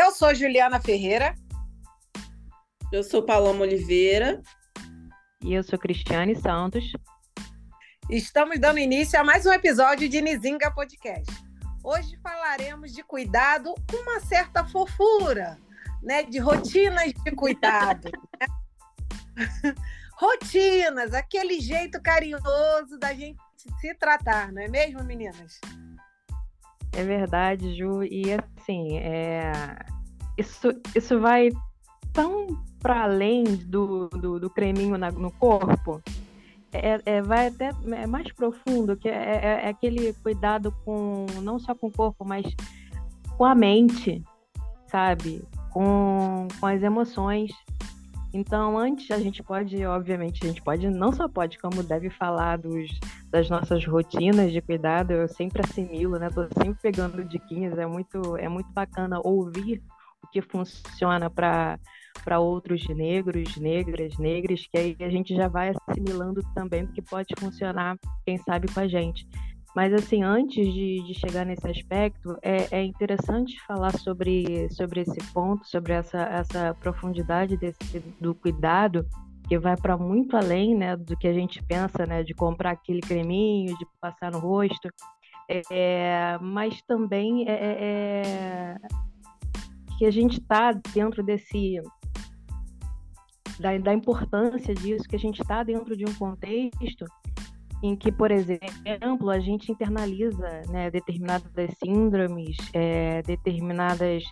Eu sou Juliana Ferreira. Eu sou Paloma Oliveira. E eu sou Cristiane Santos. Estamos dando início a mais um episódio de Nizinga Podcast. Hoje falaremos de cuidado com uma certa fofura, né? De rotinas de cuidado. né? rotinas, aquele jeito carinhoso da gente se tratar, não é mesmo, meninas? É verdade, Ju. E assim, é... isso, isso vai tão para além do, do, do creminho na, no corpo. É, é, vai até é mais profundo, que é, é, é, aquele cuidado com não só com o corpo, mas com a mente, sabe? Com, com as emoções. Então, antes a gente pode, obviamente, a gente pode, não só pode, como deve falar dos, das nossas rotinas de cuidado, eu sempre assimilo, né? Tô sempre pegando diquinhas, é muito, é muito bacana ouvir o que funciona para para outros negros, negras, negras, que aí a gente já vai assimilando também, porque pode funcionar, quem sabe, com a gente. Mas, assim, antes de, de chegar nesse aspecto, é, é, interessante falar sobre, sobre esse ponto, sobre essa, essa profundidade desse, do cuidado, que vai para muito além né, do que a gente pensa, né, de comprar aquele creminho, de passar no rosto, é, mas também é, é, é que a gente está dentro desse da, da importância disso, que a gente está dentro de um contexto em que, por exemplo, a gente internaliza né, determinadas síndromes, é, determinadas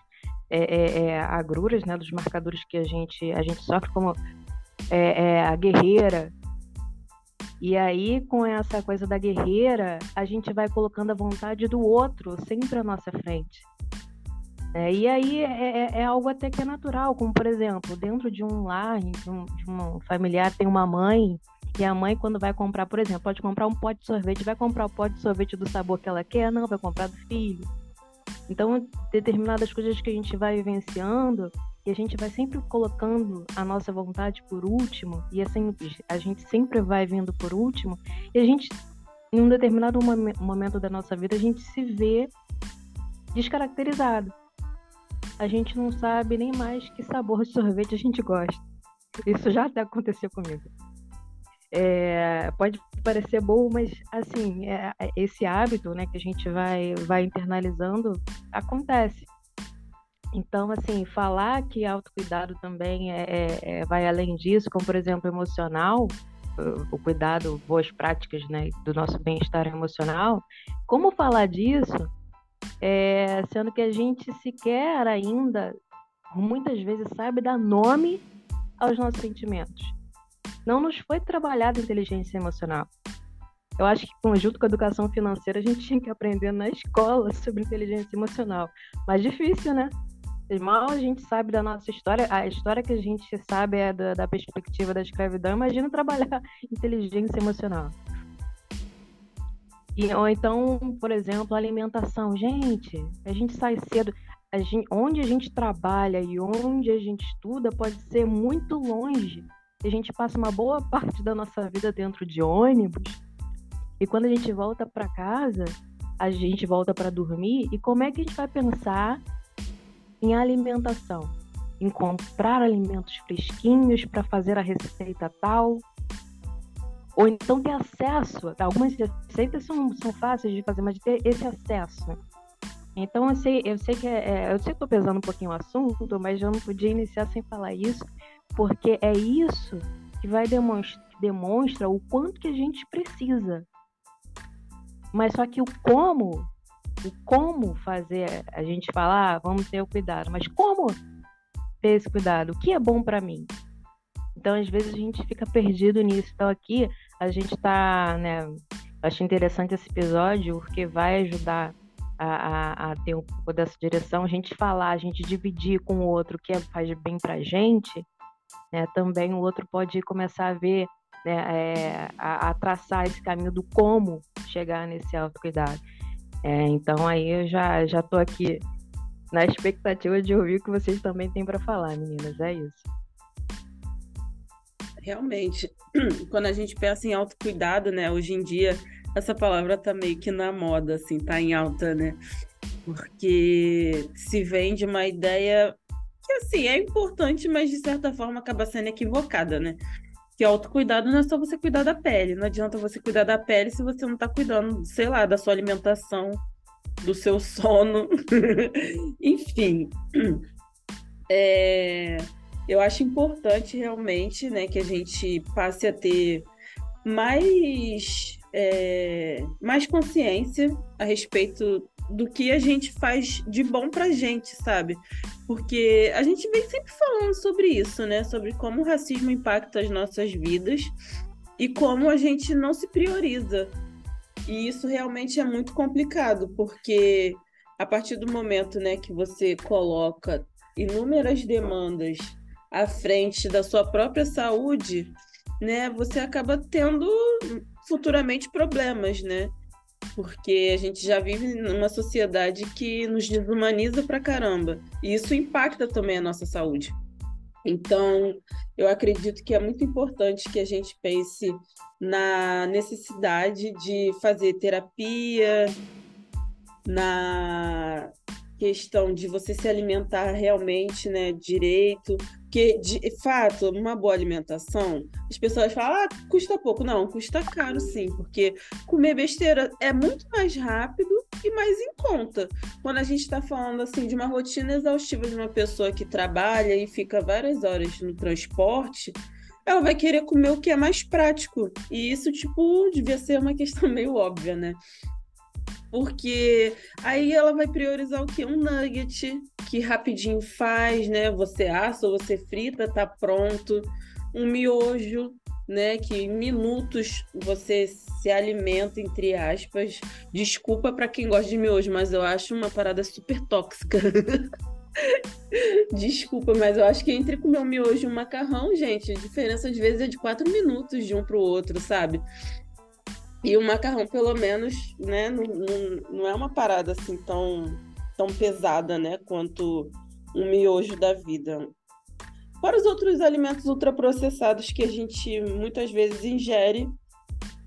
é, é, é, agruras, né, dos marcadores que a gente, a gente sofre como é, é, a guerreira. E aí, com essa coisa da guerreira, a gente vai colocando a vontade do outro sempre à nossa frente. E aí é, algo até que é natural, como por exemplo, dentro de um lar, de um, de um familiar, tem uma mãe e a mãe, quando vai comprar, por exemplo, pode comprar um pote de sorvete, vai comprar o pote de sorvete do sabor que ela quer? Não, vai comprar do filho. Então, determinadas coisas que a gente vai vivenciando e a gente vai sempre colocando a nossa vontade por último, e assim, a gente sempre vai vindo por último, e a gente, em um determinado momento da nossa vida, a gente se vê descaracterizado. A gente não sabe nem mais que sabor de sorvete a gente gosta. Isso já até aconteceu comigo. É, pode parecer bom, mas assim, é, é, esse hábito né, que a gente vai, vai internalizando acontece. Então, assim, falar que autocuidado também é, é, é, vai além disso, como por exemplo, emocional, o cuidado, boas práticas né, do nosso bem-estar emocional, como falar disso, é, sendo que a gente sequer ainda, muitas vezes, sabe dar nome aos nossos sentimentos não nos foi trabalhada inteligência emocional. Eu acho que, junto com a educação financeira, a gente tinha que aprender na escola sobre inteligência emocional. Mas difícil, né? Mal a gente sabe da nossa história, a história que a gente sabe é da, da perspectiva da escravidão, imagina trabalhar inteligência emocional. E, ou então, por exemplo, alimentação. Gente, a gente sai cedo. A gente, onde a gente trabalha e onde a gente estuda pode ser muito longe a gente passa uma boa parte da nossa vida dentro de ônibus. E quando a gente volta para casa, a gente volta para dormir. E como é que a gente vai pensar em alimentação? Em comprar alimentos fresquinhos para fazer a receita tal? Ou então ter acesso. Algumas receitas são, são fáceis de fazer, mas ter esse acesso. Então eu sei, eu sei que é, é eu sei que estou pesando um pouquinho o assunto, mas eu não podia iniciar sem falar isso, porque é isso que vai demonstra o quanto que a gente precisa. Mas só que o como, o como fazer, a gente falar, ah, vamos ter o cuidado, mas como ter esse cuidado? O que é bom para mim? Então, às vezes a gente fica perdido nisso. Então, aqui a gente está, né? Acho interessante esse episódio porque vai ajudar a, a, a, ter um pouco dessa direção, a gente falar, a gente dividir com o outro o que faz bem pra gente, né, também o outro pode começar a ver, né, é, a, a, traçar esse caminho do como chegar nesse autocuidado. É, então aí eu já já tô aqui na expectativa de ouvir o que vocês também têm para falar, meninas. É isso. Realmente, quando a gente pensa em autocuidado, né, hoje em dia essa palavra tá meio que na moda, assim, tá em alta, né? porque se vende uma ideia assim, é importante, mas de certa forma acaba sendo equivocada, né? Que autocuidado não é só você cuidar da pele. Não adianta você cuidar da pele se você não tá cuidando, sei lá, da sua alimentação, do seu sono. Enfim. É, eu acho importante realmente né, que a gente passe a ter mais, é, mais consciência a respeito do que a gente faz de bom pra gente, sabe? Porque a gente vem sempre falando sobre isso, né? Sobre como o racismo impacta as nossas vidas e como a gente não se prioriza. E isso realmente é muito complicado, porque a partir do momento, né, que você coloca inúmeras demandas à frente da sua própria saúde, né, você acaba tendo futuramente problemas, né? Porque a gente já vive numa sociedade que nos desumaniza pra caramba. E isso impacta também a nossa saúde. Então, eu acredito que é muito importante que a gente pense na necessidade de fazer terapia, na questão de você se alimentar realmente, né, direito, porque, de fato, uma boa alimentação, as pessoas falam, ah, custa pouco. Não, custa caro sim, porque comer besteira é muito mais rápido e mais em conta. Quando a gente está falando, assim, de uma rotina exaustiva de uma pessoa que trabalha e fica várias horas no transporte, ela vai querer comer o que é mais prático. E isso, tipo, devia ser uma questão meio óbvia, né? Porque aí ela vai priorizar o quê? Um nugget que rapidinho faz, né? Você assa ou você frita, tá pronto. Um miojo, né? Que em minutos você se alimenta, entre aspas. Desculpa para quem gosta de miojo, mas eu acho uma parada super tóxica. Desculpa, mas eu acho que entre comer um miojo e um macarrão, gente, a diferença às vezes é de quatro minutos de um para o outro, sabe? E o macarrão, pelo menos, né, não, não, não é uma parada assim tão, tão pesada, né, quanto um miojo da vida. Fora os outros alimentos ultraprocessados que a gente muitas vezes ingere.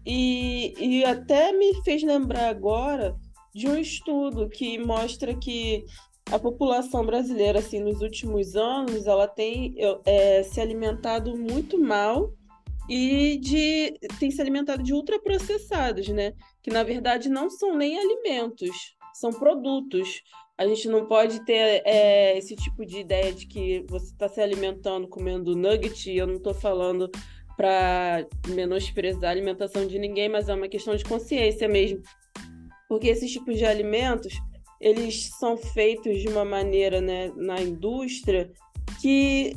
E, e até me fez lembrar agora de um estudo que mostra que a população brasileira, assim, nos últimos anos, ela tem é, se alimentado muito mal e de tem se alimentado de ultraprocessados, né? Que na verdade não são nem alimentos, são produtos. A gente não pode ter é, esse tipo de ideia de que você está se alimentando comendo nugget, eu não estou falando para menosprezar a alimentação de ninguém, mas é uma questão de consciência mesmo. Porque esses tipos de alimentos, eles são feitos de uma maneira né, na indústria que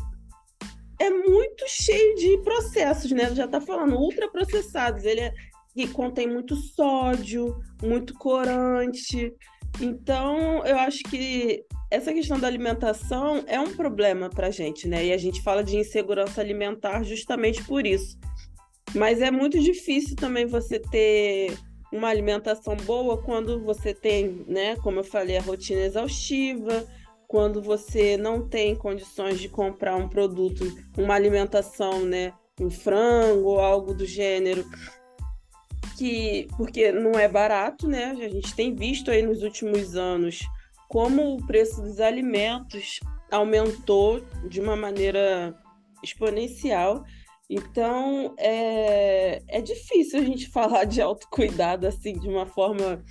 é muito cheio de processos, né? Já está falando ultraprocessados. Ele é, que contém muito sódio, muito corante. Então, eu acho que essa questão da alimentação é um problema para gente, né? E a gente fala de insegurança alimentar justamente por isso. Mas é muito difícil também você ter uma alimentação boa quando você tem, né, como eu falei, a rotina exaustiva, quando você não tem condições de comprar um produto, uma alimentação, né, um frango ou algo do gênero, que porque não é barato, né? A gente tem visto aí nos últimos anos como o preço dos alimentos aumentou de uma maneira exponencial. Então, é, é difícil a gente falar de autocuidado assim, de uma forma,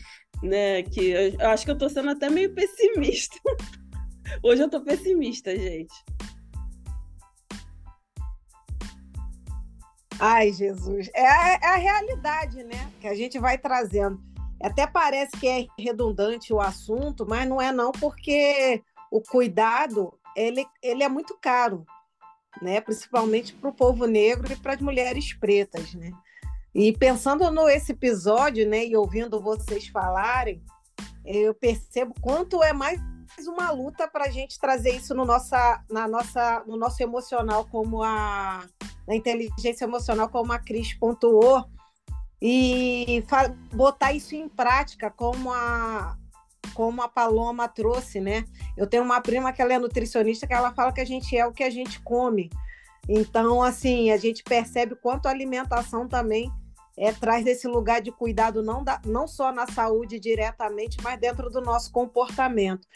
né, que eu acho que eu tô sendo até meio pessimista. Hoje eu tô pessimista, gente. Ai, Jesus. É a, é a, realidade, né? Que a gente vai trazendo. Até parece que é redundante o assunto, mas não é não, porque o cuidado ele, ele é muito caro, né? Principalmente para o povo negro e para as mulheres pretas, né? E pensando no esse episódio, né, e ouvindo vocês falarem, eu percebo quanto é mais uma luta para a gente trazer isso no, nossa, na nossa, no nosso emocional, como a na inteligência emocional, como a Cris pontuou, e botar isso em prática, como a, como a Paloma trouxe, né? Eu tenho uma prima que ela é nutricionista, que ela fala que a gente é o que a gente come. Então, assim, a gente percebe quanto a alimentação também é, traz esse lugar de cuidado não, da, não só na saúde diretamente, mas dentro do nosso comportamento.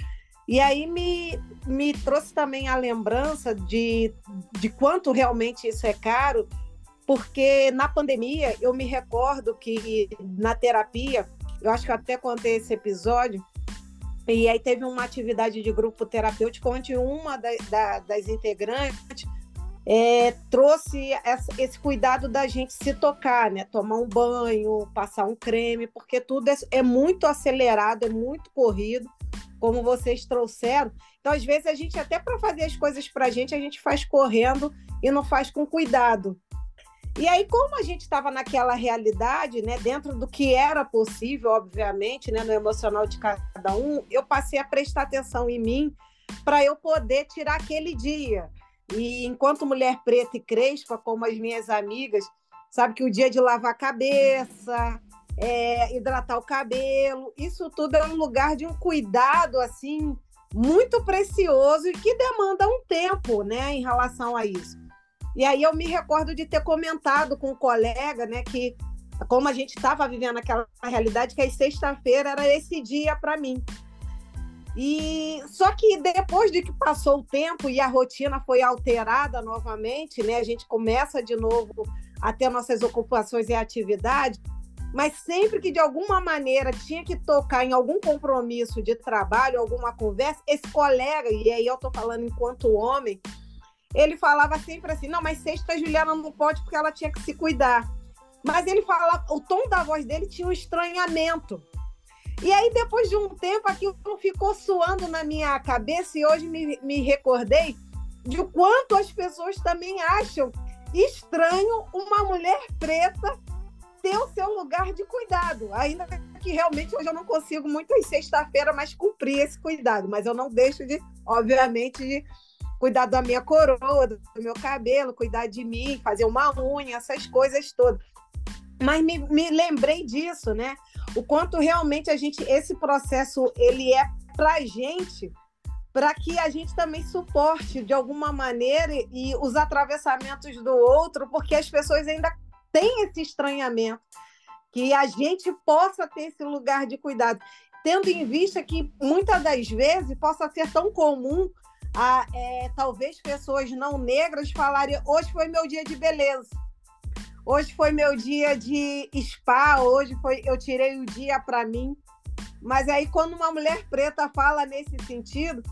E aí me, me trouxe também a lembrança de, de quanto realmente isso é caro, porque na pandemia eu me recordo que na terapia, eu acho que eu até contei esse episódio, e aí teve uma atividade de grupo terapêutico onde uma da, da, das integrantes é, trouxe essa, esse cuidado da gente se tocar, né? Tomar um banho, passar um creme, porque tudo é, é muito acelerado, é muito corrido, como vocês trouxeram. Então, às vezes, a gente, até para fazer as coisas para a gente, a gente faz correndo e não faz com cuidado. E aí, como a gente estava naquela realidade, né, dentro do que era possível, obviamente, né, no emocional de cada um, eu passei a prestar atenção em mim para eu poder tirar aquele dia. E enquanto mulher preta e crespa, como as minhas amigas, sabe que o dia de lavar a cabeça, é, hidratar o cabelo, isso tudo é um lugar de um cuidado assim muito precioso e que demanda um tempo, né, em relação a isso. E aí eu me recordo de ter comentado com um colega, né, que como a gente estava vivendo aquela realidade, que a sexta-feira era esse dia para mim. E só que depois de que passou o tempo e a rotina foi alterada novamente, né? A gente começa de novo a ter nossas ocupações e atividades, mas sempre que de alguma maneira tinha que tocar em algum compromisso de trabalho, alguma conversa, esse colega, e aí eu estou falando enquanto homem, ele falava sempre assim: não, mas sexta a Juliana não pode porque ela tinha que se cuidar. Mas ele fala, o tom da voz dele tinha um estranhamento. E aí, depois de um tempo, aquilo ficou suando na minha cabeça e hoje me, me recordei de quanto as pessoas também acham estranho uma mulher preta ter o seu lugar de cuidado. Ainda que realmente hoje eu não consigo muito em sexta-feira mais cumprir esse cuidado, mas eu não deixo de, obviamente, de cuidar da minha coroa, do meu cabelo, cuidar de mim, fazer uma unha, essas coisas todas. Mas me, me lembrei disso, né? o quanto realmente a gente esse processo ele é para gente para que a gente também suporte de alguma maneira e os atravessamentos do outro, porque as pessoas ainda têm esse estranhamento, que a gente possa ter esse lugar de cuidado, tendo em vista que muitas das vezes possa ser tão comum a é, talvez pessoas não negras falarem hoje foi meu dia de beleza. Hoje foi meu dia de spa, hoje foi eu tirei o dia para mim. Mas aí quando uma mulher preta fala nesse sentido,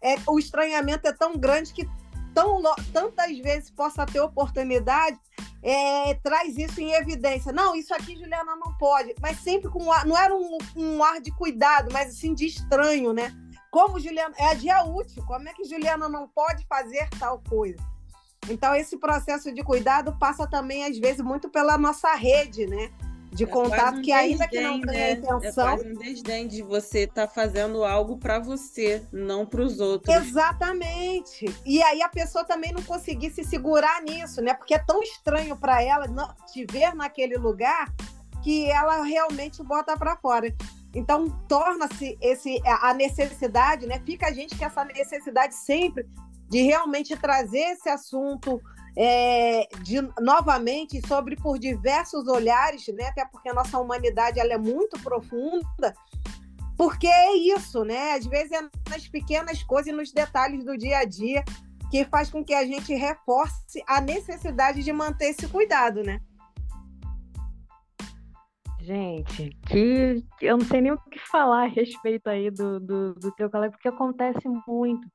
é, o estranhamento é tão grande que tão, tantas vezes possa ter oportunidade, é, traz isso em evidência. Não, isso aqui Juliana não pode, mas sempre com ar, não era um, um ar de cuidado, mas assim de estranho, né? Como Juliana é dia útil, como é que Juliana não pode fazer tal coisa? Então, esse processo de cuidado passa também, às vezes, muito pela nossa rede, né? De é contato, um que ainda que não tenha né? intenção. É quase um desdém de você estar tá fazendo algo para você, não para os outros. Exatamente. E aí a pessoa também não conseguir se segurar nisso, né? Porque é tão estranho para ela não te ver naquele lugar que ela realmente bota para fora. Então torna-se esse a necessidade, né? Fica a gente que essa necessidade sempre de realmente trazer esse assunto é, de, novamente sobre por diversos olhares, né? até porque a nossa humanidade ela é muito profunda, porque é isso, né? Às vezes é nas pequenas coisas e nos detalhes do dia a dia que faz com que a gente reforce a necessidade de manter esse cuidado, né? Gente, que eu não sei nem o que falar a respeito aí do, do, do teu colega, porque acontece muito.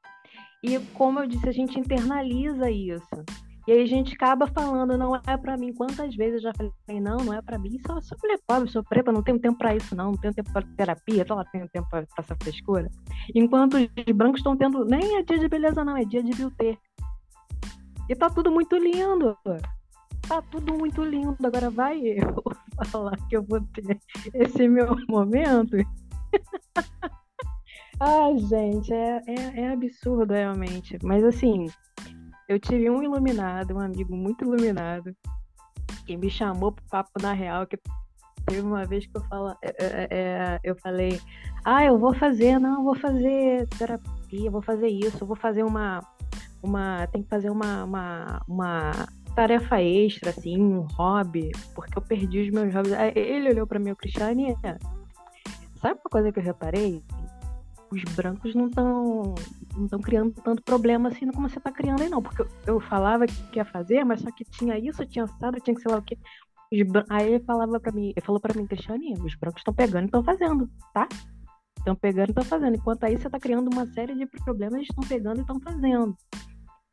E como eu disse, a gente internaliza isso. E aí a gente acaba falando, não é para mim. Quantas vezes eu já falei, não, não é para mim. Só sou mulher pobre, sou preta, não tenho tempo para isso, não. Não tenho tempo para terapia, só tenho tempo para essa frescura. Enquanto os brancos estão tendo, nem é dia de beleza, não, é dia de beauty. E tá tudo muito lindo. Tá tudo muito lindo. Agora vai eu falar que eu vou ter esse meu momento. Ai, gente, é, é, é absurdo realmente. Mas assim, eu tive um iluminado, um amigo muito iluminado, que me chamou pro papo na real, que teve uma vez que eu, fala, é, é, é, eu falei, ah, eu vou fazer, não, vou fazer terapia, vou fazer isso, vou fazer uma. uma tem que fazer uma, uma, uma tarefa extra, assim, um hobby, porque eu perdi os meus hobbies. Aí Ele olhou para mim, o Cristiane, sabe uma coisa que eu reparei? Os brancos não estão não criando tanto problema assim como você está criando aí, não. Porque eu, eu falava que ia fazer, mas só que tinha isso, tinha assado, tinha que sei lá o quê. Aí ele falava para mim, ele falou para mim, Cristiane, os brancos estão pegando e estão fazendo, tá? Estão pegando e estão fazendo. Enquanto aí você está criando uma série de problemas, eles estão pegando e estão fazendo.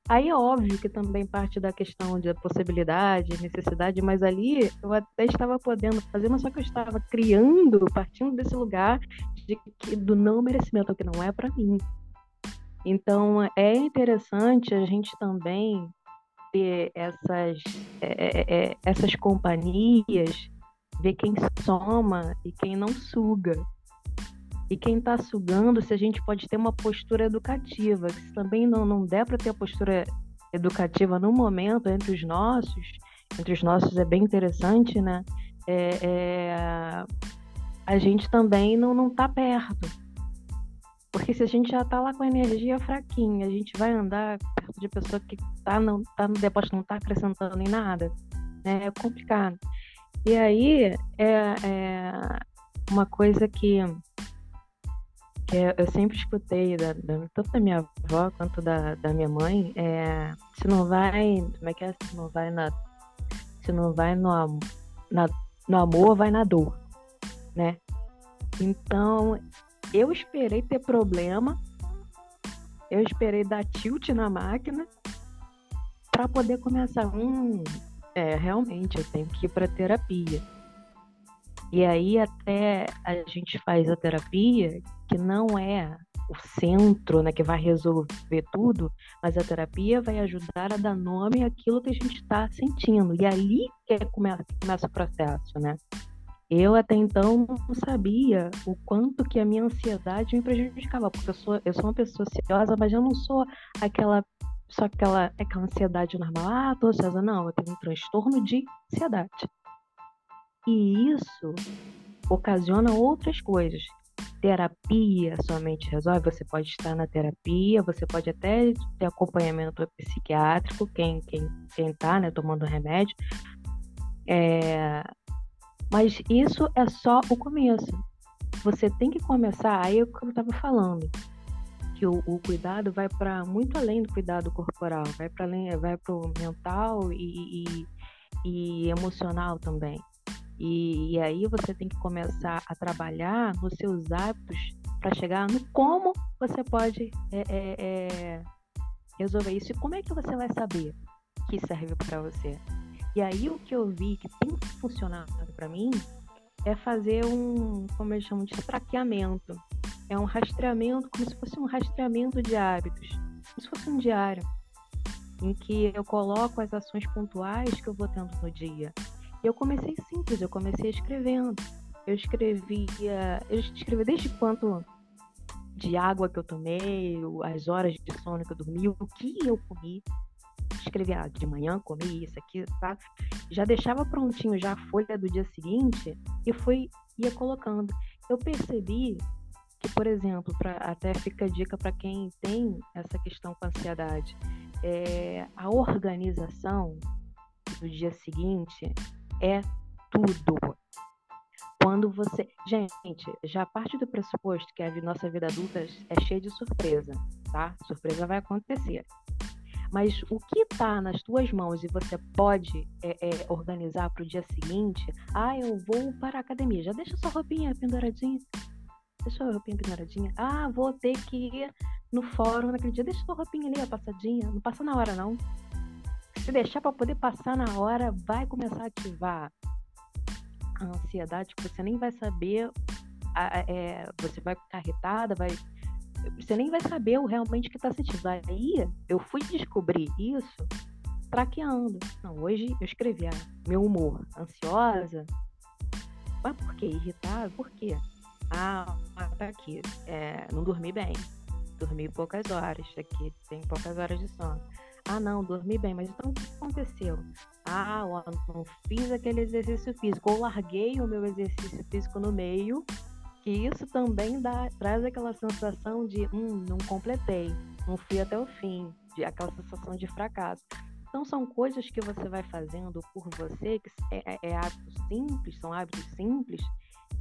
Aí é óbvio que também parte da questão de possibilidade, necessidade, mas ali eu até estava podendo fazer, mas só que eu estava criando, partindo desse lugar de que, do não merecimento, que não é para mim. Então é interessante a gente também ter essas, é, é, é essas companhias, ver quem soma e quem não suga. E quem está sugando, se a gente pode ter uma postura educativa, que se também não, não der para ter a postura educativa no momento entre os nossos, entre os nossos é bem interessante, né? É, é, a gente também não, não tá perto. Porque se a gente já está lá com a energia fraquinha, a gente vai andar perto de pessoa que tá, não, tá no depósito, não está acrescentando em nada, né? É complicado. E aí é, é uma coisa que que eu sempre escutei da, da, tanto da minha avó quanto da, da minha mãe, é, se não vai, como é que é? Se não vai na, se não vai no, na, no amor, vai na dor, né? Então, eu esperei ter problema, eu esperei dar tilt na máquina para poder começar. Hum, é, realmente, eu tenho que ir para terapia. E aí até a gente faz a terapia, que não é o centro, né, que vai resolver tudo, mas a terapia vai ajudar a dar nome àquilo que a gente está sentindo. E ali que começa, começa o processo, né? Eu até então não sabia o quanto que a minha ansiedade me prejudicava, porque eu sou, eu sou uma pessoa ansiosa, mas eu não sou aquela só aquela, aquela ansiedade normal. Ah, tô ansiosa. Não, eu tenho um transtorno de ansiedade. E isso ocasiona outras coisas. Terapia somente resolve. Você pode estar na terapia, você pode até ter acompanhamento psiquiátrico, quem quem quem está, né, tomando remédio. É... Mas isso é só o começo. Você tem que começar. Aí é o que eu estava falando, que o, o cuidado vai para muito além do cuidado corporal, vai para além, vai para o mental e, e, e emocional também. E, e aí você tem que começar a trabalhar nos seus hábitos para chegar no como você pode é, é, é, resolver isso e como é que você vai saber que serve para você. E aí o que eu vi que tem funcionado para mim é fazer um, como eles chamam de traqueamento. É um rastreamento, como se fosse um rastreamento de hábitos, como se fosse um diário, em que eu coloco as ações pontuais que eu vou tendo no dia. E eu comecei simples, eu comecei escrevendo. Eu escrevia, eu escrevi desde quanto de água que eu tomei, as horas de sono que eu dormi, o que eu comi. Escrevia de manhã, comi isso aqui, tá? Já deixava prontinho já a folha do dia seguinte e fui ia colocando. Eu percebi que, por exemplo, pra, até fica dica para quem tem essa questão com ansiedade, é, a organização do dia seguinte é tudo. Quando você. Gente, já parte do pressuposto que a nossa vida adulta é cheia de surpresa, tá? Surpresa vai acontecer. Mas o que está nas tuas mãos e você pode é, é, organizar para o dia seguinte, ah, eu vou para a academia, já deixa sua roupinha penduradinha. Deixa sua roupinha penduradinha. Ah, vou ter que ir no fórum naquele dia, deixa sua roupinha ali, a passadinha. Não passa na hora, não. Se deixar para poder passar na hora, vai começar a ativar a ansiedade que você nem vai saber, é, você vai ficar irritada, vai, você nem vai saber o realmente que está sentindo. Aí eu fui descobrir isso traqueando. Não, hoje eu escrevi ah, meu humor, ansiosa. Mas por quê? Irritada? Por quê? Ah, tá aqui. É, não dormi bem. Dormi poucas horas. Aqui tem poucas horas de sono. Ah, não, dormi bem, mas então o que aconteceu? Ah, eu não fiz aquele exercício físico, ou larguei o meu exercício físico no meio, que isso também dá, traz aquela sensação de, hum, não completei, não fui até o fim, de, aquela sensação de fracasso. Então são coisas que você vai fazendo por você, que é, é, hábitos simples, são hábitos simples,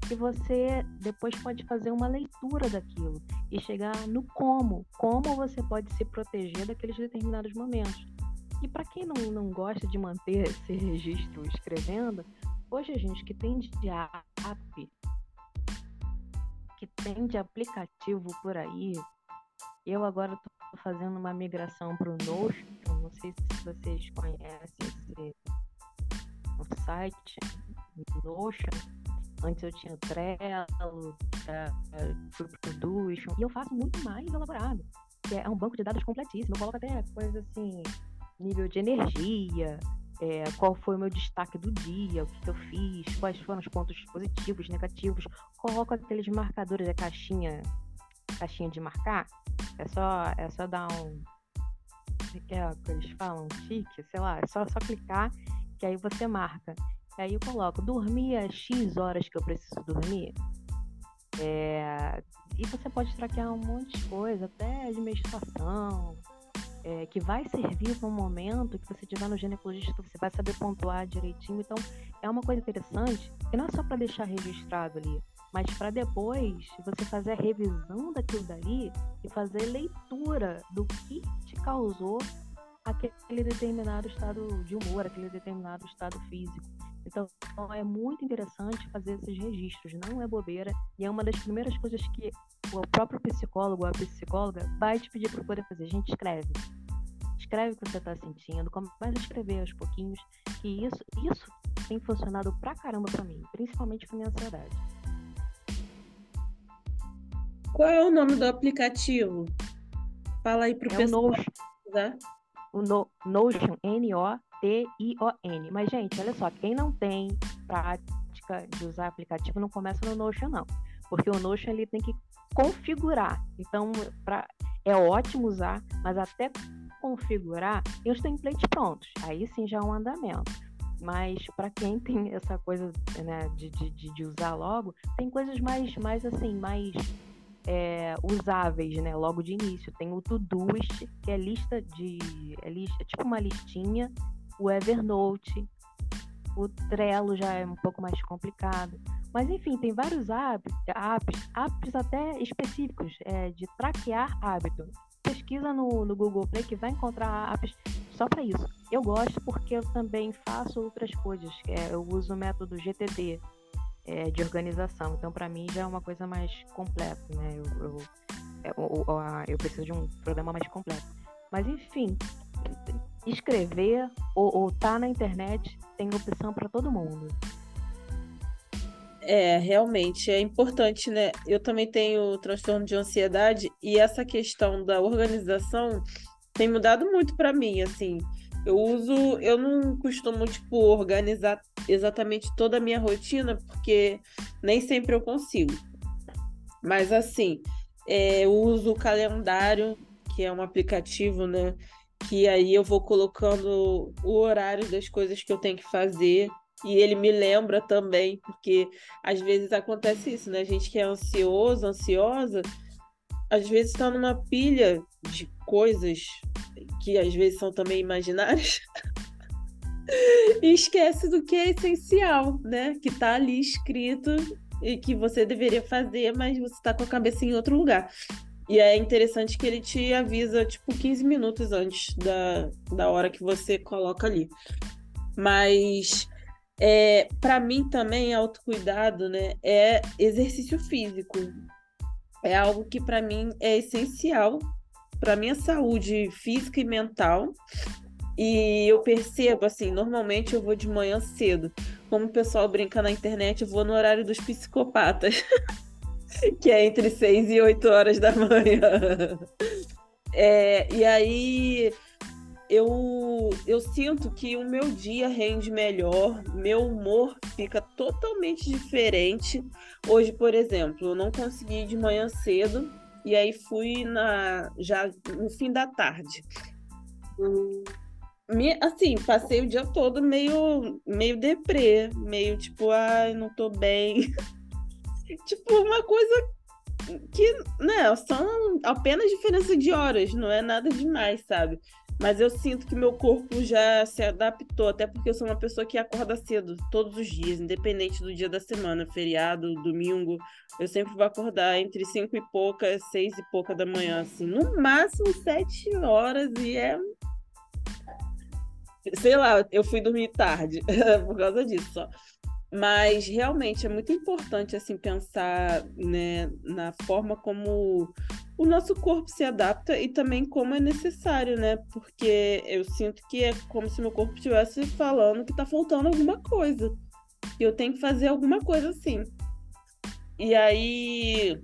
que você depois pode fazer uma leitura daquilo e chegar no como, como você pode se proteger daqueles determinados momentos. E para quem não, não gosta de manter esse registro escrevendo, hoje a gente que tem de app, que tem de aplicativo por aí, eu agora estou fazendo uma migração para o Notion, não sei se vocês conhecem esse site, Notion, Antes eu tinha Trello, pro Production, e eu faço muito mais elaborado. Que é um banco de dados completíssimo. Eu coloco até coisas assim, nível de energia, é, qual foi o meu destaque do dia, o que, que, eu fiz, quais foram os pontos positivos, negativos. Coloco aqueles marcadores da caixinha, caixinha de marcar. É só, é só dar um. O que é que eles falam? Tique, sei lá, é só, só clicar que aí você marca. Aí eu coloco, dormir as X horas que eu preciso dormir. É... E você pode traquear um monte de coisa, até de meditação, é, que vai servir para um momento que você estiver no ginecologista, você vai saber pontuar direitinho. Então, é uma coisa interessante, que não é só para deixar registrado ali, mas para depois você fazer a revisão daquilo dali e fazer leitura do que te causou aquele determinado estado de humor, aquele determinado estado físico. Então, é muito interessante fazer esses registros, não é bobeira, e é uma das primeiras coisas que o próprio psicólogo a psicóloga vai te pedir para poder fazer. A gente escreve. Escreve o que você está sentindo, começa a escrever aos pouquinhos, que isso, isso tem funcionado pra caramba para mim, principalmente para minha ansiedade. Qual é o nome do aplicativo? Fala aí pro é pessoal. O Notion. O no, Notion, N-O T-I-O-N. Mas, gente, olha só, quem não tem prática de usar aplicativo não começa no Notion, não. Porque o Notion ele tem que configurar. Então, pra, é ótimo usar, mas até configurar, tem os templates prontos. Aí sim já é um andamento. Mas para quem tem essa coisa né, de, de, de, usar logo, tem coisas mais, mais assim, mais é, usáveis, né? Logo de início. Tem o Todoist, que é lista de. É, lista, é tipo uma listinha o Evernote, o Trello já é um pouco mais complicado. Mas enfim, tem vários apps, apps, apps até específicos é, de traquear hábito. Pesquisa no, no Google Play que vai encontrar apps só para isso. Eu gosto porque eu também faço outras coisas. É, eu uso o método GTD é, de organização. Então, para mim, já é uma coisa mais completa. Né? Eu, eu, é, eu, eu preciso de um programa mais completo. Mas enfim, escrever ou, estar tá na internet tem opção para todo mundo. É, realmente é importante, né? Eu também tenho transtorno de ansiedade e essa questão da organização tem mudado muito para mim, assim. Eu uso, eu não costumo tipo organizar exatamente toda a minha rotina porque nem sempre eu consigo. Mas assim, é, eu uso o calendário, que é um aplicativo, né? Que aí eu vou colocando o horário das coisas que eu tenho que fazer e ele me lembra também, porque às vezes acontece isso, né? A gente que é ansioso, ansiosa, às vezes está numa pilha de coisas que às vezes são também imaginárias e esquece do que é essencial, né? Que está ali escrito e que você deveria fazer, mas você está com a cabeça em outro lugar. E é interessante que ele te avisa, tipo, 15 minutos antes da, da hora que você coloca ali. Mas, é, para mim também, autocuidado, né, é exercício físico. É algo que, para mim, é essencial para minha saúde física e mental. E eu percebo, assim, normalmente eu vou de manhã cedo. Como o pessoal brinca na internet, eu vou no horário dos psicopatas. que é entre 6 e 8 horas da manhã. É, e aí eu, eu sinto que o meu dia rende melhor, meu humor fica totalmente diferente. Hoje, por exemplo, eu não consegui ir de manhã cedo e aí fui na já no fim da tarde. Me, assim, passei o dia todo meio meio deprê, meio tipo, ai, não tô bem. tipo, uma coisa que, né, são apenas diferença de horas, não é nada demais, sabe? Mas eu sinto que meu corpo já se adaptou, até porque eu sou uma pessoa que acorda cedo todos os dias, independente do dia da semana, feriado, domingo. Eu sempre vou acordar entre cinco e pouca, seis e pouca da manhã, assim, no máximo sete horas, e é. Sei lá, eu fui dormir tarde por causa disso só. Mas realmente é muito importante assim pensar né, na forma como o nosso corpo se adapta e também como é necessário, né? Porque eu sinto que é como se meu corpo estivesse falando que está faltando alguma coisa. Que eu tenho que fazer alguma coisa assim. E aí,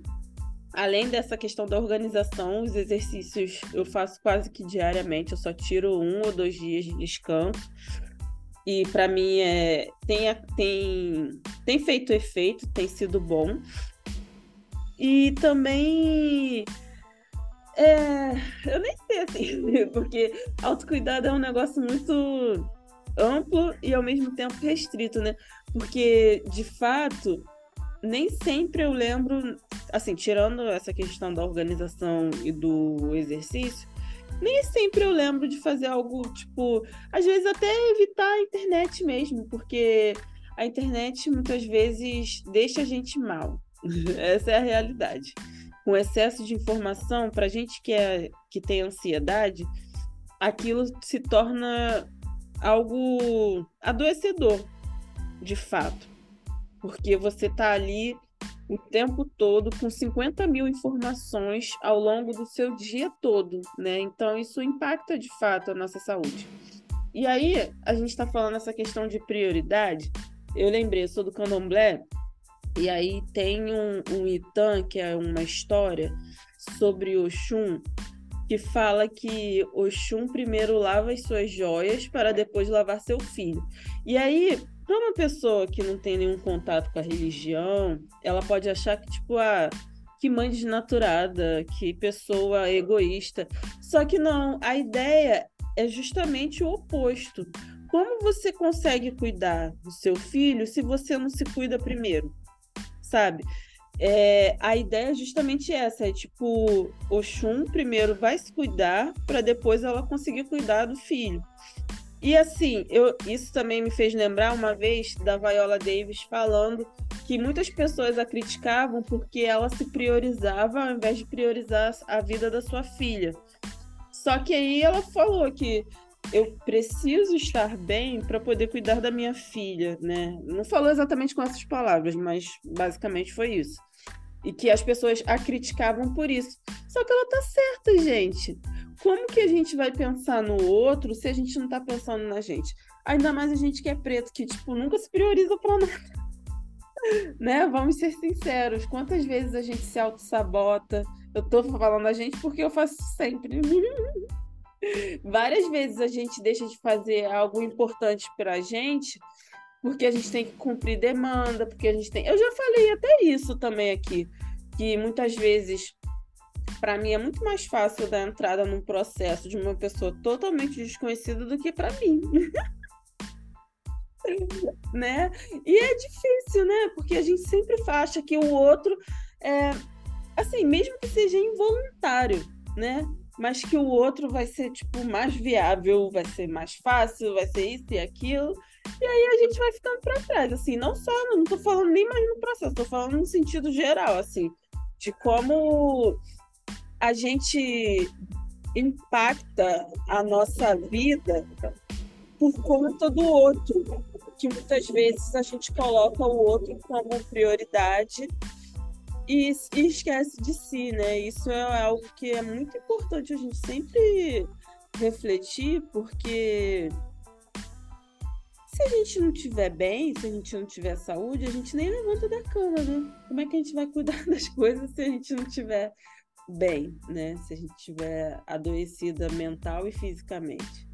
além dessa questão da organização, os exercícios eu faço quase que diariamente, eu só tiro um ou dois dias de descanso e para mim é, tem, tem, tem feito efeito, tem sido bom. E também é, eu nem sei assim, porque autocuidado é um negócio muito amplo e ao mesmo tempo restrito, né? Porque de fato nem sempre eu lembro, assim, tirando essa questão da organização e do exercício, nem sempre eu lembro de fazer algo, tipo, às vezes até evitar a internet mesmo, porque a internet muitas vezes deixa a gente mal. Essa é a realidade. Com excesso de informação, para gente que, é, que tem ansiedade, aquilo se torna algo adoecedor, de fato. Porque você está ali o tempo todo com 50 mil informações ao longo do seu dia todo, né? Então isso impacta de fato a nossa saúde. E aí, a gente está falando essa questão de prioridade. Eu lembrei, eu sou do candomblé, e aí tem um, um Itan, que é uma história sobre Oxum, que fala que Oxum primeiro lava as suas joias para depois lavar seu filho. E aí, para uma pessoa que não tem nenhum contato com a religião, ela pode achar que, tipo, ah, que mãe desnaturada, que pessoa egoísta. Só que não, a ideia é justamente o oposto. Como você consegue cuidar do seu filho se você não se cuida primeiro? Sabe? É, a ideia é justamente essa, é tipo, Oxum primeiro vai se cuidar para depois ela conseguir cuidar do filho. E assim, eu, isso também me fez lembrar uma vez da Viola Davis falando que muitas pessoas a criticavam porque ela se priorizava ao invés de priorizar a vida da sua filha. Só que aí ela falou que eu preciso estar bem para poder cuidar da minha filha, né? Não falou exatamente com essas palavras, mas basicamente foi isso. E que as pessoas a criticavam por isso. Só que ela tá certa, gente como que a gente vai pensar no outro se a gente não tá pensando na gente? Ainda mais a gente que é preto, que, tipo, nunca se prioriza pra nada. né? Vamos ser sinceros. Quantas vezes a gente se auto-sabota? Eu tô falando a gente porque eu faço sempre. Várias vezes a gente deixa de fazer algo importante pra gente porque a gente tem que cumprir demanda, porque a gente tem. Eu já falei até isso também aqui, que muitas vezes para mim é muito mais fácil dar entrada num processo de uma pessoa totalmente desconhecida do que para mim. né? E é difícil, né? Porque a gente sempre acha que o outro é assim, mesmo que seja involuntário, né? Mas que o outro vai ser tipo mais viável, vai ser mais fácil, vai ser isso e aquilo. E aí a gente vai ficando para trás, assim, não só, não tô falando nem mais no processo, tô falando no sentido geral, assim, de como a gente impacta a nossa vida por conta do outro, que muitas vezes a gente coloca o outro como prioridade e, e esquece de si, né? Isso é algo que é muito importante a gente sempre refletir, porque se a gente não tiver bem, se a gente não tiver saúde, a gente nem levanta da cama, né? Como é que a gente vai cuidar das coisas se a gente não tiver bem, né? Se a gente estiver adoecida mental e fisicamente.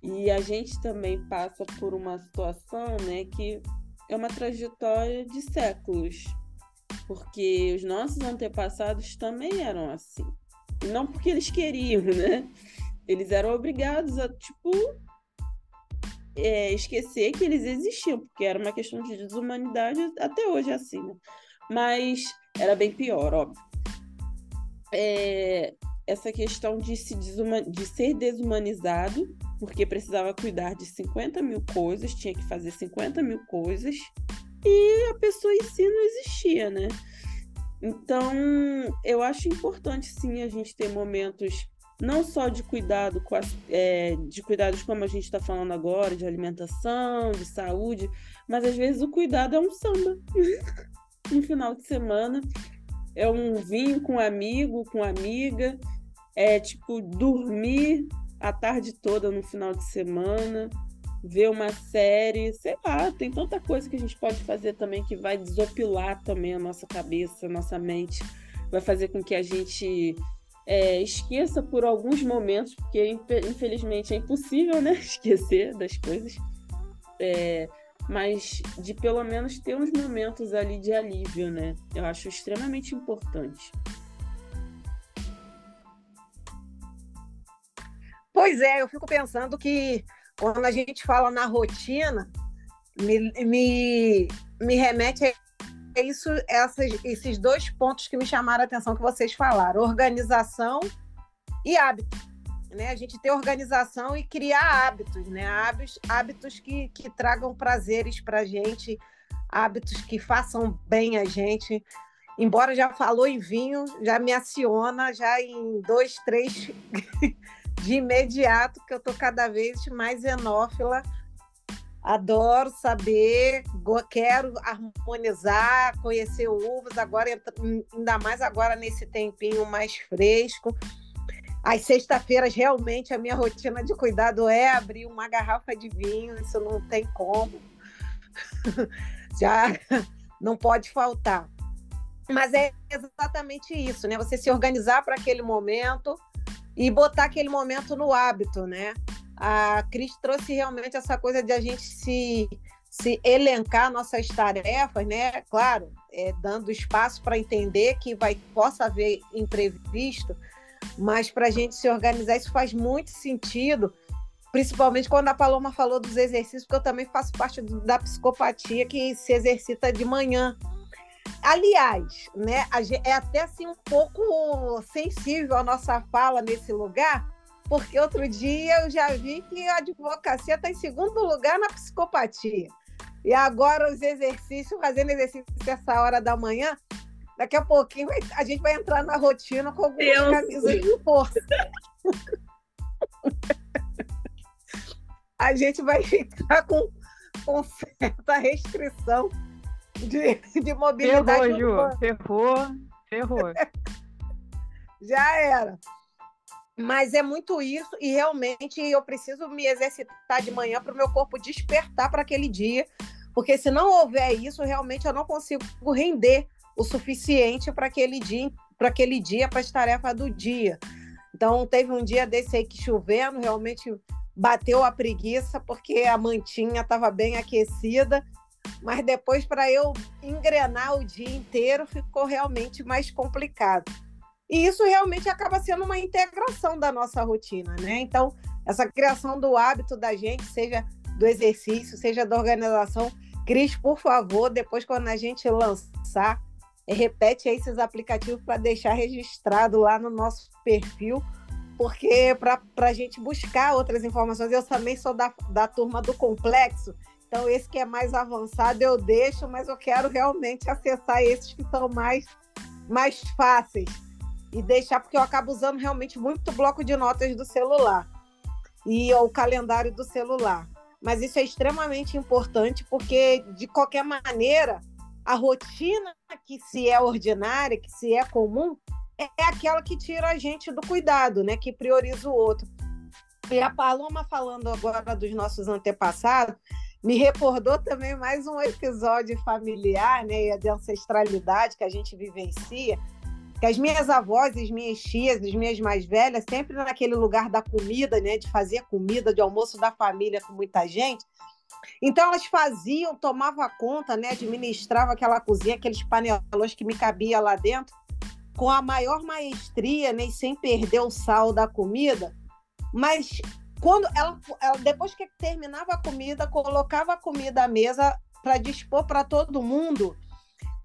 E a gente também passa por uma situação, né, que é uma trajetória de séculos, porque os nossos antepassados também eram assim. E não porque eles queriam, né? Eles eram obrigados a, tipo, é, esquecer que eles existiam, porque era uma questão de desumanidade, até hoje é assim, né? Mas era bem pior, óbvio. É, essa questão de, se de ser desumanizado, porque precisava cuidar de 50 mil coisas, tinha que fazer 50 mil coisas, e a pessoa em si não existia, né? Então, eu acho importante sim a gente ter momentos não só de cuidado com as, é, de cuidados como a gente está falando agora, de alimentação, de saúde, mas às vezes o cuidado é um samba. no final de semana é um vinho com amigo, com amiga, é tipo dormir a tarde toda no final de semana, ver uma série, sei lá, tem tanta coisa que a gente pode fazer também que vai desopilar também a nossa cabeça, a nossa mente, vai fazer com que a gente é, esqueça por alguns momentos, porque infelizmente é impossível, né, esquecer das coisas, é, mas de pelo menos ter uns momentos ali de alívio, né? Eu acho extremamente importante. Pois é, eu fico pensando que quando a gente fala na rotina, me, me, me remete isso, essas, esses dois pontos que me chamaram a atenção que vocês falaram: organização e hábito. Né? A gente ter organização e criar hábitos, né? hábitos, hábitos que, que tragam prazeres para a gente, hábitos que façam bem a gente. Embora já falou em vinho, já me aciona já em dois, três de imediato, que eu tô cada vez mais enófila. Adoro saber, quero harmonizar, conhecer uvas, agora ainda mais agora nesse tempinho mais fresco. As sexta-feiras, realmente, a minha rotina de cuidado é abrir uma garrafa de vinho, isso não tem como. Já não pode faltar. Mas é exatamente isso, né? Você se organizar para aquele momento, e botar aquele momento no hábito, né? A Cris trouxe realmente essa coisa de a gente se, se elencar nossas tarefas, né? Claro, é, dando espaço para entender que vai possa haver imprevisto, mas para a gente se organizar isso faz muito sentido, principalmente quando a Paloma falou dos exercícios, porque eu também faço parte da psicopatia que se exercita de manhã. Aliás, né, é até assim um pouco sensível a nossa fala nesse lugar, porque outro dia eu já vi que a advocacia está em segundo lugar na psicopatia. E agora os exercícios, fazendo exercício essa hora da manhã, daqui a pouquinho a gente vai entrar na rotina com algumas Deus camisas de força. a gente vai ficar com, com certa restrição de, de mobilidade. Ferrou, Ju. Ferrou, ferrou. Já era. Mas é muito isso, e realmente eu preciso me exercitar de manhã para o meu corpo despertar para aquele dia, porque se não houver isso, realmente eu não consigo render o suficiente para aquele dia, para aquele dia, para as tarefas do dia. Então, teve um dia desse aí que chovendo, realmente bateu a preguiça, porque a mantinha estava bem aquecida mas depois para eu engrenar o dia inteiro ficou realmente mais complicado. E isso realmente acaba sendo uma integração da nossa rotina, né? Então, essa criação do hábito da gente, seja do exercício, seja da organização, Cris, por favor, depois quando a gente lançar, repete esses aplicativos para deixar registrado lá no nosso perfil, porque para a gente buscar outras informações, eu também sou da, da turma do complexo, então, esse que é mais avançado eu deixo, mas eu quero realmente acessar esses que são mais, mais fáceis. E deixar, porque eu acabo usando realmente muito bloco de notas do celular e o calendário do celular. Mas isso é extremamente importante, porque, de qualquer maneira, a rotina que se é ordinária, que se é comum, é aquela que tira a gente do cuidado, né? Que prioriza o outro. E a Paloma falando agora dos nossos antepassados, me recordou também mais um episódio familiar, né, de ancestralidade que a gente vivencia, que as minhas avós, as minhas tias, as minhas mais velhas, sempre naquele lugar da comida, né, de fazer comida, de almoço da família com muita gente. Então elas faziam, tomavam conta, né, administravam aquela cozinha, aqueles panelões que me cabia lá dentro, com a maior maestria, né, sem perder o sal da comida. Mas quando ela, ela, depois que terminava a comida, colocava a comida à mesa para dispor para todo mundo.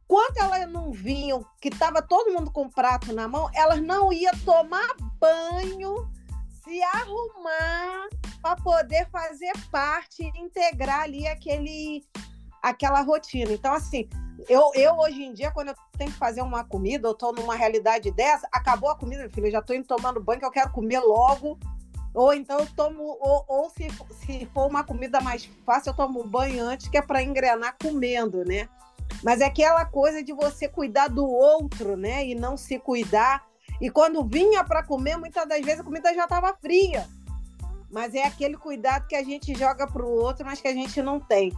Quando elas não vinham, que estava todo mundo com prato na mão, elas não iam tomar banho, se arrumar para poder fazer parte, integrar ali aquele, aquela rotina. Então, assim, eu, eu hoje em dia, quando eu tenho que fazer uma comida, eu estou numa realidade dessa, acabou a comida, filho, eu já estou indo tomando banho, que eu quero comer logo. Ou então eu tomo, ou, ou se, se for uma comida mais fácil, eu tomo banho antes, que é para engrenar comendo, né? Mas é aquela coisa de você cuidar do outro, né? E não se cuidar. E quando vinha para comer, muitas das vezes a comida já estava fria. Mas é aquele cuidado que a gente joga para o outro, mas que a gente não tem.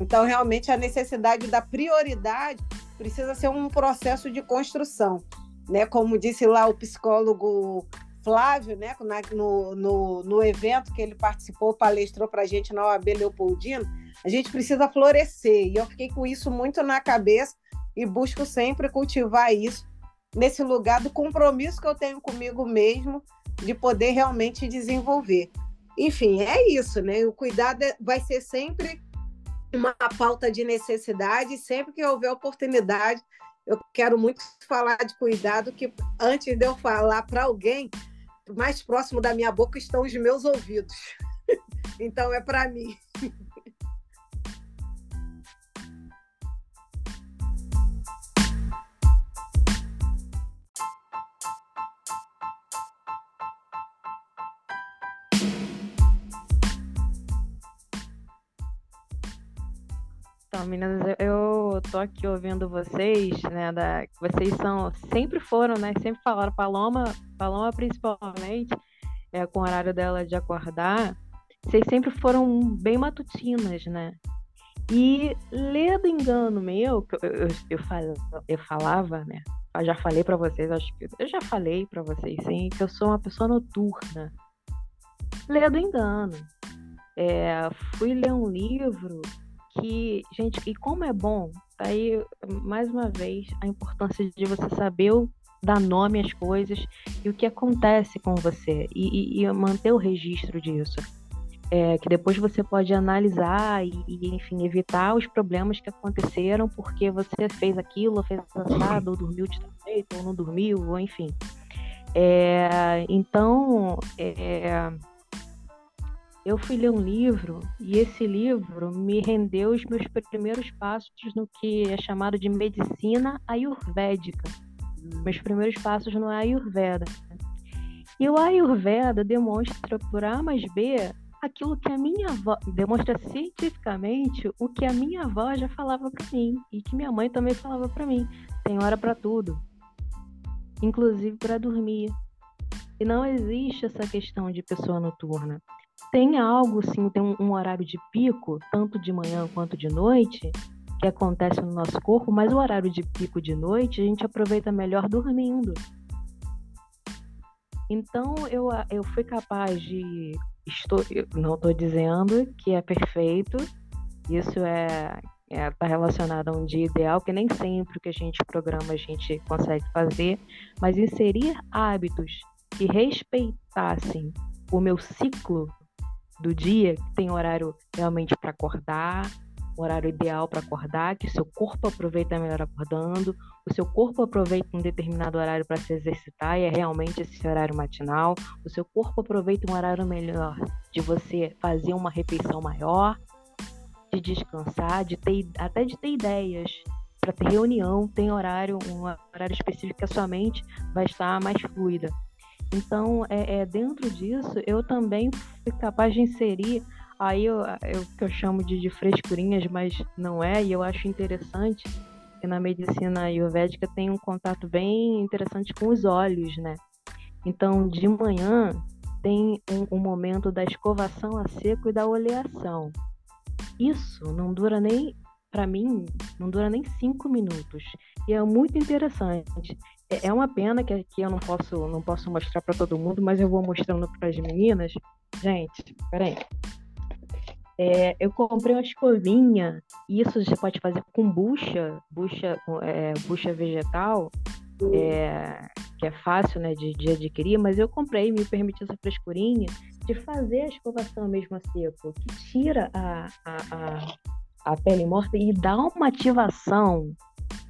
Então, realmente, a necessidade da prioridade precisa ser um processo de construção. Né? Como disse lá o psicólogo Flávio, né? no, no, no evento que ele participou, palestrou para a gente na OAB Leopoldino, a gente precisa florescer. E eu fiquei com isso muito na cabeça e busco sempre cultivar isso nesse lugar do compromisso que eu tenho comigo mesmo de poder realmente desenvolver. Enfim, é isso, né? O cuidado é, vai ser sempre uma pauta de necessidade, sempre que houver oportunidade, eu quero muito falar de cuidado, que antes de eu falar para alguém, mais próximo da minha boca estão os meus ouvidos. então é para mim. Meninas, eu tô aqui ouvindo vocês, né? Da, vocês são, sempre foram, né? Sempre falaram, Paloma, Paloma principalmente, é, com o horário dela de acordar, vocês sempre foram bem matutinas, né? E lê do engano meu, que eu, eu, eu, fal, eu falava, né? Eu já falei para vocês, acho que eu já falei para vocês, sim, que eu sou uma pessoa noturna. Lê do engano. É, fui ler um livro que, gente, e como é bom, tá aí mais uma vez a importância de você saber dar nome às coisas e o que acontece com você e, e, e manter o registro disso. É, que depois você pode analisar e, e, enfim, evitar os problemas que aconteceram porque você fez aquilo, fez assado, ou dormiu de jeito, ou não dormiu, ou enfim. É, então, é, eu fui ler um livro e esse livro me rendeu os meus primeiros passos no que é chamado de medicina ayurvédica. Meus primeiros passos no Ayurveda. E o Ayurveda demonstra por A mais B aquilo que a minha avó demonstra cientificamente o que a minha avó já falava para mim e que minha mãe também falava para mim. Tem hora para tudo, inclusive para dormir. E não existe essa questão de pessoa noturna tem algo, sim, tem um, um, horário de pico, tanto de manhã quanto de noite, que acontece no nosso corpo, mas o horário de pico de noite a gente aproveita melhor dormindo. Então eu, eu fui capaz de. Estou, não estou dizendo que é perfeito, isso é está é, tá relacionado a um dia ideal, que nem sempre o que a gente programa a gente consegue fazer, mas inserir hábitos que respeitassem o meu ciclo do dia, tem horário realmente para acordar, horário ideal para acordar, que o seu corpo aproveita melhor acordando, o seu corpo aproveita um determinado horário para se exercitar e é realmente esse horário matinal, o seu corpo aproveita um horário melhor de você fazer uma refeição maior, de descansar, de ter até de ter ideias para ter reunião, tem horário, um horário específico que a sua mente vai estar mais fluida. Então, é, é, dentro disso, eu também fui capaz de inserir aí eu, eu que eu chamo de, de frescurinhas, mas não é, e eu acho interessante que na medicina ayurvédica tem um contato bem interessante com os olhos, né? Então, de manhã tem um, um momento da escovação a seco e da oleação. Isso não dura nem, para mim, não dura nem cinco minutos. E é muito interessante. É, é uma pena que aqui eu não posso, não posso mostrar para todo mundo, mas eu vou mostrando para as meninas. Gente, peraí. É, eu comprei uma escovinha, isso você pode fazer com bucha, bucha, é, bucha vegetal, é, que é fácil né, de, de, adquirir, mas eu comprei, me permite essa frescurinha de fazer a escovação mesmo a seco, que tira a, a, a, a pele morta e dá uma ativação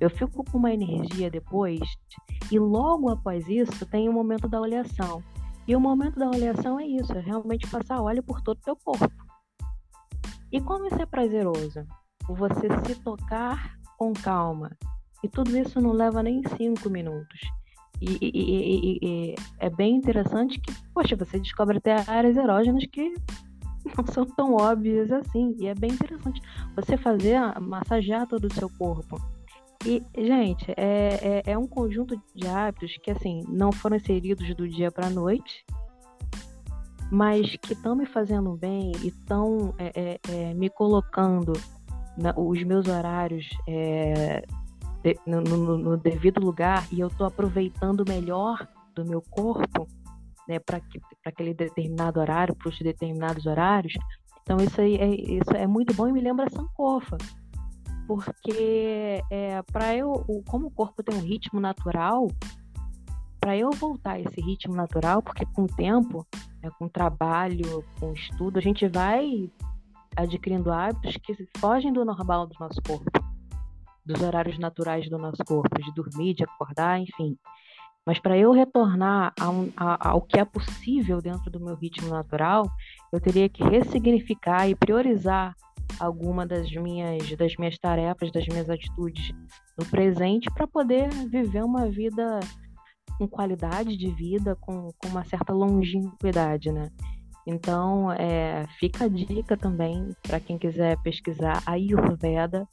eu fico com uma energia depois, e logo após isso tem o momento da oleação. E o momento da avaliação é isso, é realmente passar óleo por todo o teu corpo. E como isso é prazeroso? Você se tocar com calma. E tudo isso não leva nem cinco minutos. E, e, e, e, é bem interessante que, poxa, você descobre até áreas erógenas que não são tão óbvias assim. E é bem interessante você fazer, massagear todo o seu corpo. E, gente, é, é, é um conjunto de hábitos que, assim, não foram inseridos do dia para a noite, mas que estão me fazendo bem e estão é, é, é, me colocando na, os meus horários é, de, no, no, no, devido lugar e eu estou aproveitando melhor do meu corpo né, para aquele determinado horário, para os determinados horários. Então isso aí é, isso é muito bom e me lembra Sankofa, porque é, para eu, como o corpo tem um ritmo natural, para eu voltar a esse ritmo natural, porque com o tempo, né, com o trabalho, com o estudo, a gente vai adquirindo hábitos que fogem do normal do nosso corpo, dos horários naturais do nosso corpo, de dormir, de acordar, enfim. Mas para eu retornar um, a, ao que é possível dentro do meu ritmo natural, eu teria que ressignificar e priorizar alguma das minhas das minhas tarefas, das minhas atitudes no presente para poder viver uma vida com qualidade de vida, com, com uma certa longevidade, né? Então, é, fica a dica também para quem quiser pesquisar a Ayurveda,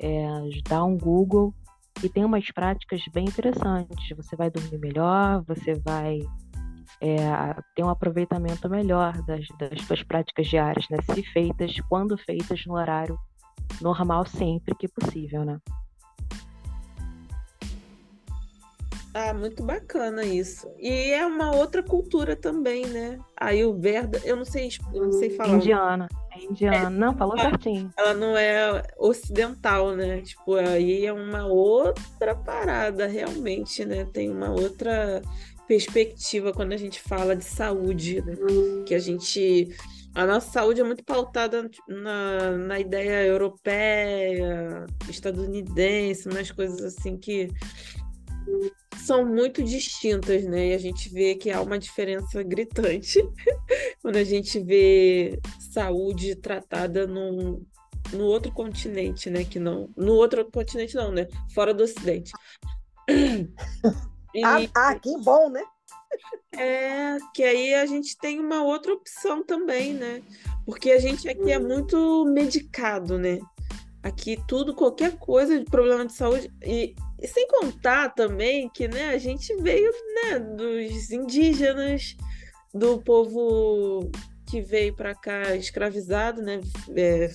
é, dá um Google e tem umas práticas bem interessantes. Você vai dormir melhor, você vai é, ter um aproveitamento melhor das, das suas práticas diárias, né? Se feitas, quando feitas no horário normal, sempre que possível, né? Ah, muito bacana isso. E é uma outra cultura também, né? Aí o Verda, eu não sei, eu não sei falar. Indiana. É indiana. É, não, falou certinho. Ela não é ocidental, né? Tipo, aí é uma outra parada, realmente, né? Tem uma outra perspectiva quando a gente fala de saúde, né? Que a gente. A nossa saúde é muito pautada na, na ideia europeia, estadunidense, umas coisas assim que são muito distintas, né? E a gente vê que há uma diferença gritante quando a gente vê saúde tratada num, no outro continente, né? Que não, no outro continente não, né? Fora do Ocidente. E, ah, ah, que bom, né? É, que aí a gente tem uma outra opção também, né? Porque a gente aqui é muito medicado, né? Aqui tudo, qualquer coisa de problema de saúde. E, e sem contar também que né, a gente veio né, dos indígenas, do povo que veio para cá escravizado, né? É,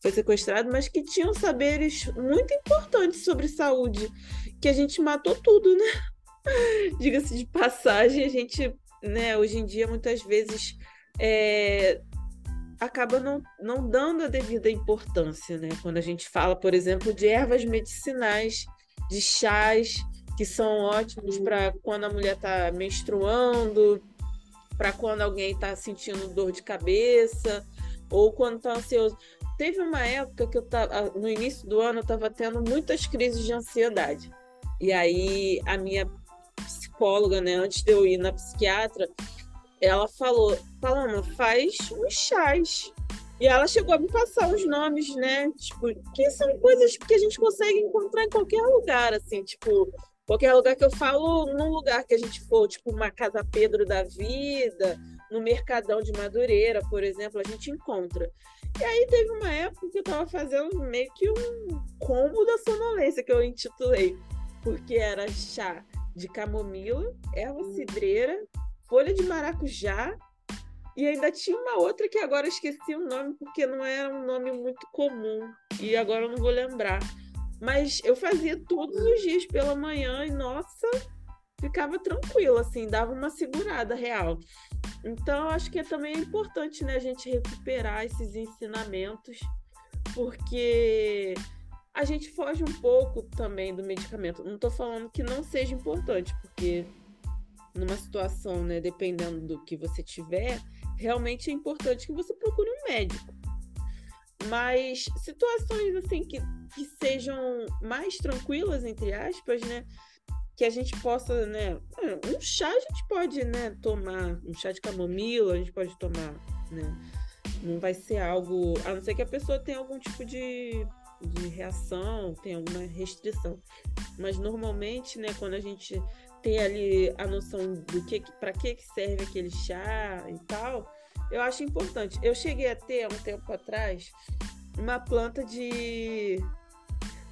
foi sequestrado, mas que tinham saberes muito importantes sobre saúde, que a gente matou tudo, né? Diga-se de passagem, a gente, né, hoje em dia, muitas vezes é, acaba não, não dando a devida importância, né? Quando a gente fala, por exemplo, de ervas medicinais, de chás que são ótimos para quando a mulher está menstruando, para quando alguém está sentindo dor de cabeça ou quando está ansioso. Teve uma época que eu tava, no início do ano eu estava tendo muitas crises de ansiedade. E aí a minha psicóloga, né, antes de eu ir na psiquiatra, ela falou: Paloma, faz uns chás. E ela chegou a me passar os nomes, né? Tipo, que são coisas que a gente consegue encontrar em qualquer lugar, assim, tipo, qualquer lugar que eu falo, num lugar que a gente for, tipo, uma Casa Pedro da vida, no Mercadão de Madureira, por exemplo, a gente encontra. E aí teve uma época que eu tava fazendo meio que um combo da sonolência, que eu intitulei, porque era chá de camomila, erva cidreira, folha de maracujá e ainda tinha uma outra que agora esqueci o nome porque não era um nome muito comum e agora eu não vou lembrar. Mas eu fazia todos os dias pela manhã e nossa, ficava tranquila assim, dava uma segurada real. Então acho que é também importante, né, a gente recuperar esses ensinamentos porque a gente foge um pouco também do medicamento. Não estou falando que não seja importante, porque numa situação, né, dependendo do que você tiver, realmente é importante que você procure um médico. Mas situações assim que, que sejam mais tranquilas, entre aspas, né? que a gente possa, né? Um chá a gente pode, né, tomar, um chá de camomila, a gente pode tomar, né? Não vai ser algo, a não ser que a pessoa tenha algum tipo de, de reação, tenha alguma restrição. Mas normalmente, né, quando a gente tem ali a noção do que para que serve aquele chá e tal, eu acho importante. Eu cheguei a ter um tempo atrás uma planta de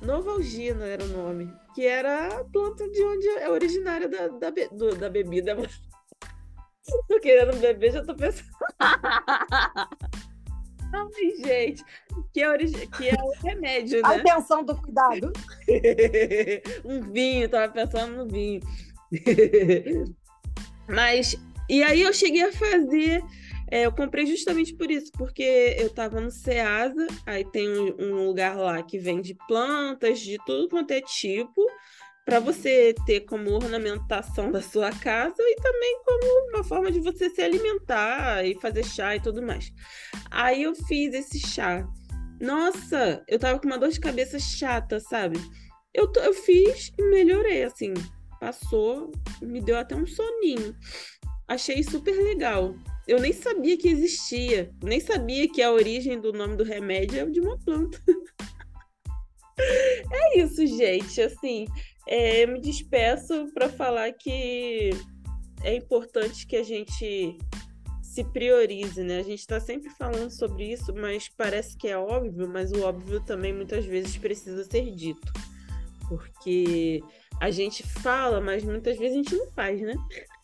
Novalgina era o nome, que era a planta de onde é originária da, da, be... da bebida. tô querendo beber, já tô pensando. Ai, gente, que é, origi... que é o remédio, né? A intenção do cuidado. um vinho, tava pensando no vinho. Mas, e aí eu cheguei a fazer é, eu comprei justamente por isso, porque eu estava no Ceasa, aí tem um, um, lugar lá que vende plantas de tudo quanto é tipo, para você ter como ornamentação da sua casa e também como uma forma de você se alimentar e fazer chá e tudo mais. Aí eu fiz esse chá. Nossa, eu tava com uma dor de cabeça chata, sabe? Eu, eu fiz e melhorei, assim. Passou, me deu até um soninho. Achei super legal eu nem sabia que existia, nem sabia que a origem do nome do remédio é de uma planta. é isso, gente. Assim, é, eu me despeço para falar que é importante que a gente se priorize, né? A gente está sempre falando sobre isso, mas parece que é óbvio, mas o óbvio também muitas vezes precisa ser dito. Porque a gente fala, mas muitas vezes a gente não faz, né?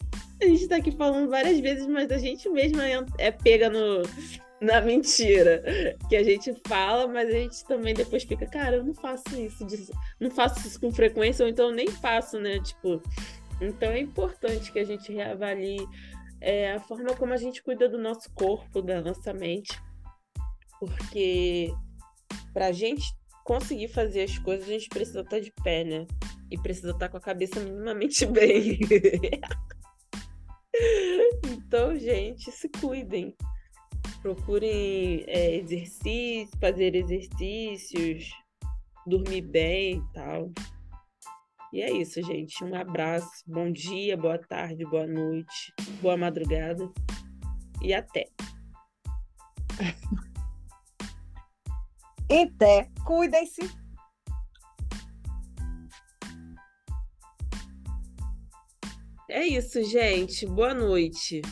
A gente tá aqui falando várias vezes, mas a gente mesma é, é pega no, na mentira. Que a gente fala, mas a gente também depois fica, cara, eu não faço isso, não faço isso com frequência, ou então nem faço, né? Tipo, então é importante que a gente reavalie é, a forma como a gente cuida do nosso corpo, da nossa mente. Porque pra gente conseguir fazer as coisas, a gente precisa estar de pé, né? E precisa estar com a cabeça minimamente bem. Então, gente, se cuidem. Procurem é, exercícios, fazer exercícios, dormir bem e tal. E é isso, gente. Um abraço. Bom dia, boa tarde, boa noite, boa madrugada. E até. Até. Cuidem-se. É isso, gente. Boa noite.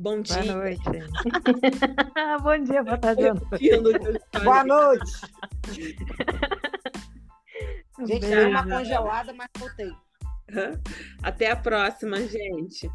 Bom dia. Boa noite. Bom dia, boa tarde. Boa noite. gente, deu uma congelada, mas voltei. Até a próxima, gente.